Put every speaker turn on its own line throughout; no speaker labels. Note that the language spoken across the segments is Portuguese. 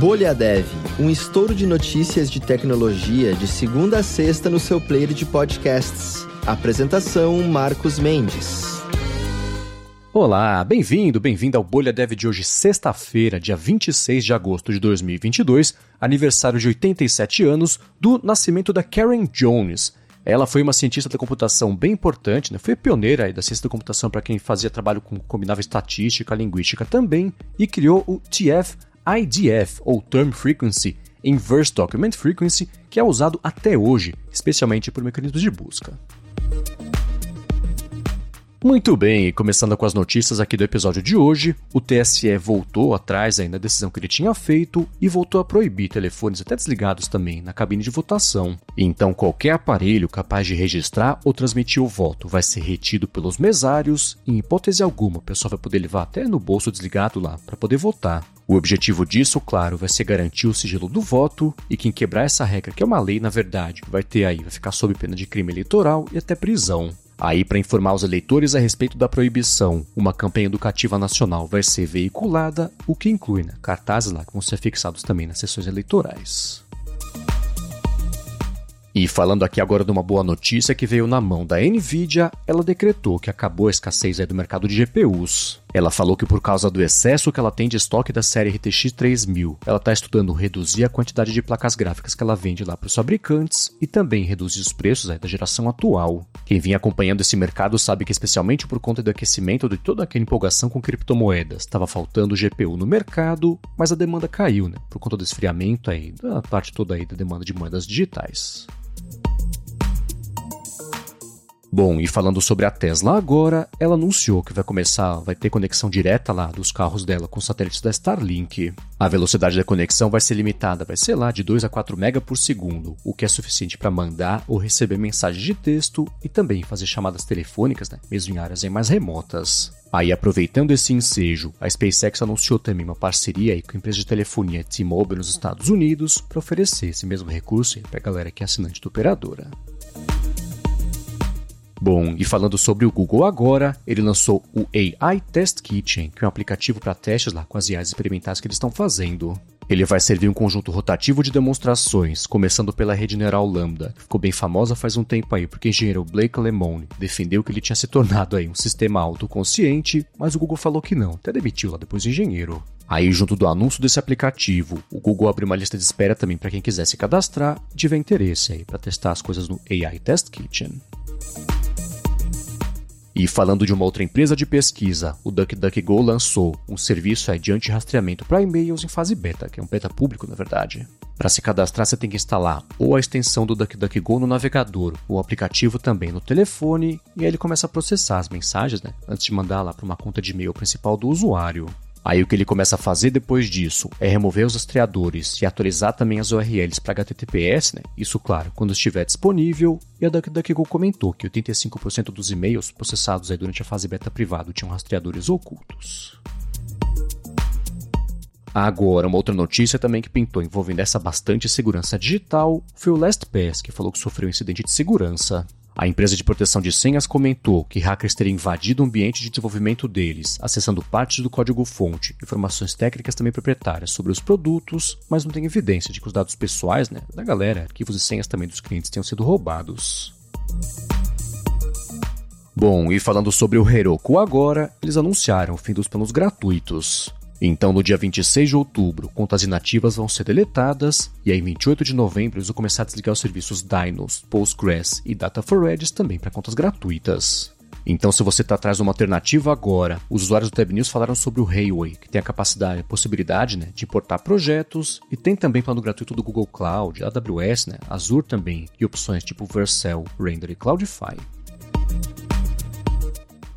Bolha Dev, um estouro de notícias de tecnologia de segunda a sexta no seu player de podcasts. Apresentação Marcos Mendes.
Olá, bem-vindo, bem-vindo ao Bolha Dev de hoje, sexta-feira, dia 26 de agosto de 2022, aniversário de 87 anos do nascimento da Karen Jones. Ela foi uma cientista da computação bem importante, né? foi pioneira da ciência da computação para quem fazia trabalho com combinava estatística, linguística também, e criou o TF IDF, ou Term Frequency, Inverse Document Frequency, que é usado até hoje, especialmente por mecanismos de busca. Muito bem, e começando com as notícias aqui do episódio de hoje, o TSE voltou atrás ainda da decisão que ele tinha feito e voltou a proibir telefones até desligados também na cabine de votação. Então, qualquer aparelho capaz de registrar ou transmitir o voto vai ser retido pelos mesários e, em hipótese alguma, o pessoal vai poder levar até no bolso desligado lá para poder votar. O objetivo disso, claro, vai ser garantir o sigilo do voto e quem quebrar essa regra, que é uma lei na verdade, vai ter aí, vai ficar sob pena de crime eleitoral e até prisão. Aí, para informar os eleitores a respeito da proibição, uma campanha educativa nacional vai ser veiculada, o que inclui né, cartazes lá que vão ser fixados também nas sessões eleitorais. E falando aqui agora de uma boa notícia que veio na mão da Nvidia, ela decretou que acabou a escassez do mercado de GPUs. Ela falou que por causa do excesso que ela tem de estoque da série RTX 3000, ela está estudando reduzir a quantidade de placas gráficas que ela vende lá para os fabricantes e também reduzir os preços da geração atual. Quem vinha acompanhando esse mercado sabe que especialmente por conta do aquecimento de toda aquela empolgação com criptomoedas, estava faltando GPU no mercado, mas a demanda caiu, né? Por conta do esfriamento aí, da parte toda aí da demanda de moedas digitais. Bom, e falando sobre a Tesla agora, ela anunciou que vai começar, vai ter conexão direta lá dos carros dela com satélites da Starlink. A velocidade da conexão vai ser limitada, vai ser lá de 2 a 4 MB por segundo, o que é suficiente para mandar ou receber mensagens de texto e também fazer chamadas telefônicas, né, mesmo em áreas mais remotas. Aí, aproveitando esse ensejo, a SpaceX anunciou também uma parceria com a empresa de telefonia T-Mobile nos Estados Unidos para oferecer esse mesmo recurso para a galera que é assinante da operadora. Bom, e falando sobre o Google agora, ele lançou o AI Test Kitchen, que é um aplicativo para testes lá com as IAs experimentais que eles estão fazendo. Ele vai servir um conjunto rotativo de demonstrações, começando pela rede neural Lambda, que ficou bem famosa faz um tempo aí, porque o engenheiro Blake Lemone defendeu que ele tinha se tornado aí um sistema autoconsciente, mas o Google falou que não, até demitiu lá depois o engenheiro. Aí, junto do anúncio desse aplicativo, o Google abriu uma lista de espera também para quem quiser se cadastrar e tiver interesse aí para testar as coisas no AI Test Kitchen. E falando de uma outra empresa de pesquisa, o DuckDuckGo lançou um serviço de anti-rastreamento para e-mails em fase beta, que é um beta público na verdade. Para se cadastrar, você tem que instalar ou a extensão do DuckDuckGo no navegador, o aplicativo também no telefone, e aí ele começa a processar as mensagens, né, antes de mandar lá para uma conta de e-mail principal do usuário. Aí o que ele começa a fazer depois disso é remover os rastreadores e atualizar também as URLs para HTTPS, né? Isso, claro, quando estiver disponível. E a DuckDuckGo comentou que 85% dos e-mails processados aí durante a fase beta privada tinham rastreadores ocultos. Agora, uma outra notícia também que pintou envolvendo essa bastante segurança digital foi o LastPass, que falou que sofreu um incidente de segurança. A empresa de proteção de senhas comentou que hackers teriam invadido o ambiente de desenvolvimento deles, acessando partes do código-fonte, informações técnicas também proprietárias sobre os produtos, mas não tem evidência de que os dados pessoais né, da galera, arquivos e senhas também dos clientes tenham sido roubados. Bom, e falando sobre o Heroku agora, eles anunciaram o fim dos planos gratuitos. Então, no dia 26 de outubro, contas inativas vão ser deletadas, e aí, em 28 de novembro, eles vão começar a desligar os serviços Dynos, Postgres e Data for Redis também para contas gratuitas. Então, se você está atrás de uma alternativa agora, os usuários do Tab News falaram sobre o Railway, que tem a capacidade, a possibilidade né, de importar projetos, e tem também plano gratuito do Google Cloud, AWS, né, Azure também, e opções tipo Vercel, Render e Cloudify.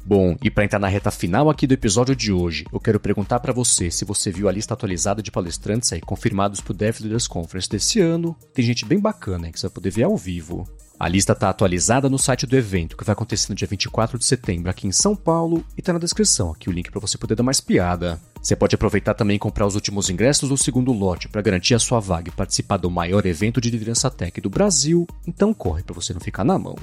Bom, e para entrar na reta final aqui do episódio de hoje, eu quero perguntar para você se você viu a lista atualizada de palestrantes aí confirmados para o Dev Leaders Conference desse ano. Tem gente bem bacana que você vai poder ver ao vivo. A lista está atualizada no site do evento, que vai acontecer no dia 24 de setembro aqui em São Paulo, e está na descrição aqui o link para você poder dar mais piada. Você pode aproveitar também e comprar os últimos ingressos do segundo lote para garantir a sua vaga e participar do maior evento de liderança tech do Brasil, então corre para você não ficar na mão.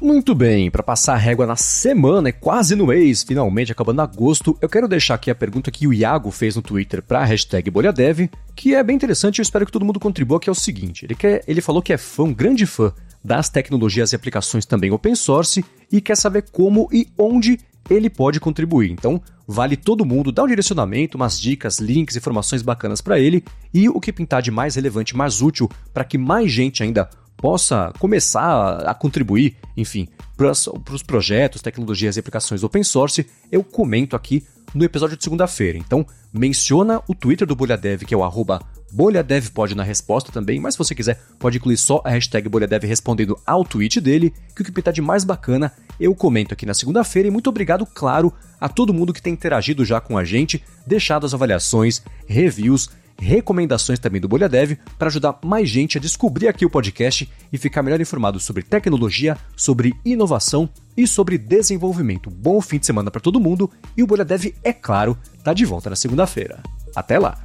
Muito bem, para passar a régua na semana e quase no mês, finalmente acabando agosto, eu quero deixar aqui a pergunta que o Iago fez no Twitter para a hashtag BolhaDev, que é bem interessante e eu espero que todo mundo contribua, que é o seguinte, ele, quer, ele falou que é fã, um grande fã das tecnologias e aplicações também open source e quer saber como e onde ele pode contribuir. Então, vale todo mundo dar um direcionamento, umas dicas, links, informações bacanas para ele e o que pintar de mais relevante, mais útil para que mais gente ainda possa começar a contribuir, enfim, para os projetos, tecnologias e aplicações open source, eu comento aqui no episódio de segunda-feira. Então, menciona o Twitter do BolhaDev, que é o arroba BolhaDevPod na resposta também, mas se você quiser, pode incluir só a hashtag BolhaDev respondendo ao tweet dele, que o que pintar de mais bacana eu comento aqui na segunda-feira. E muito obrigado, claro, a todo mundo que tem interagido já com a gente, deixado as avaliações, reviews recomendações também do Bolha Dev para ajudar mais gente a descobrir aqui o podcast e ficar melhor informado sobre tecnologia, sobre inovação e sobre desenvolvimento. Bom fim de semana para todo mundo e o Bolha Dev, é claro, tá de volta na segunda-feira. Até lá!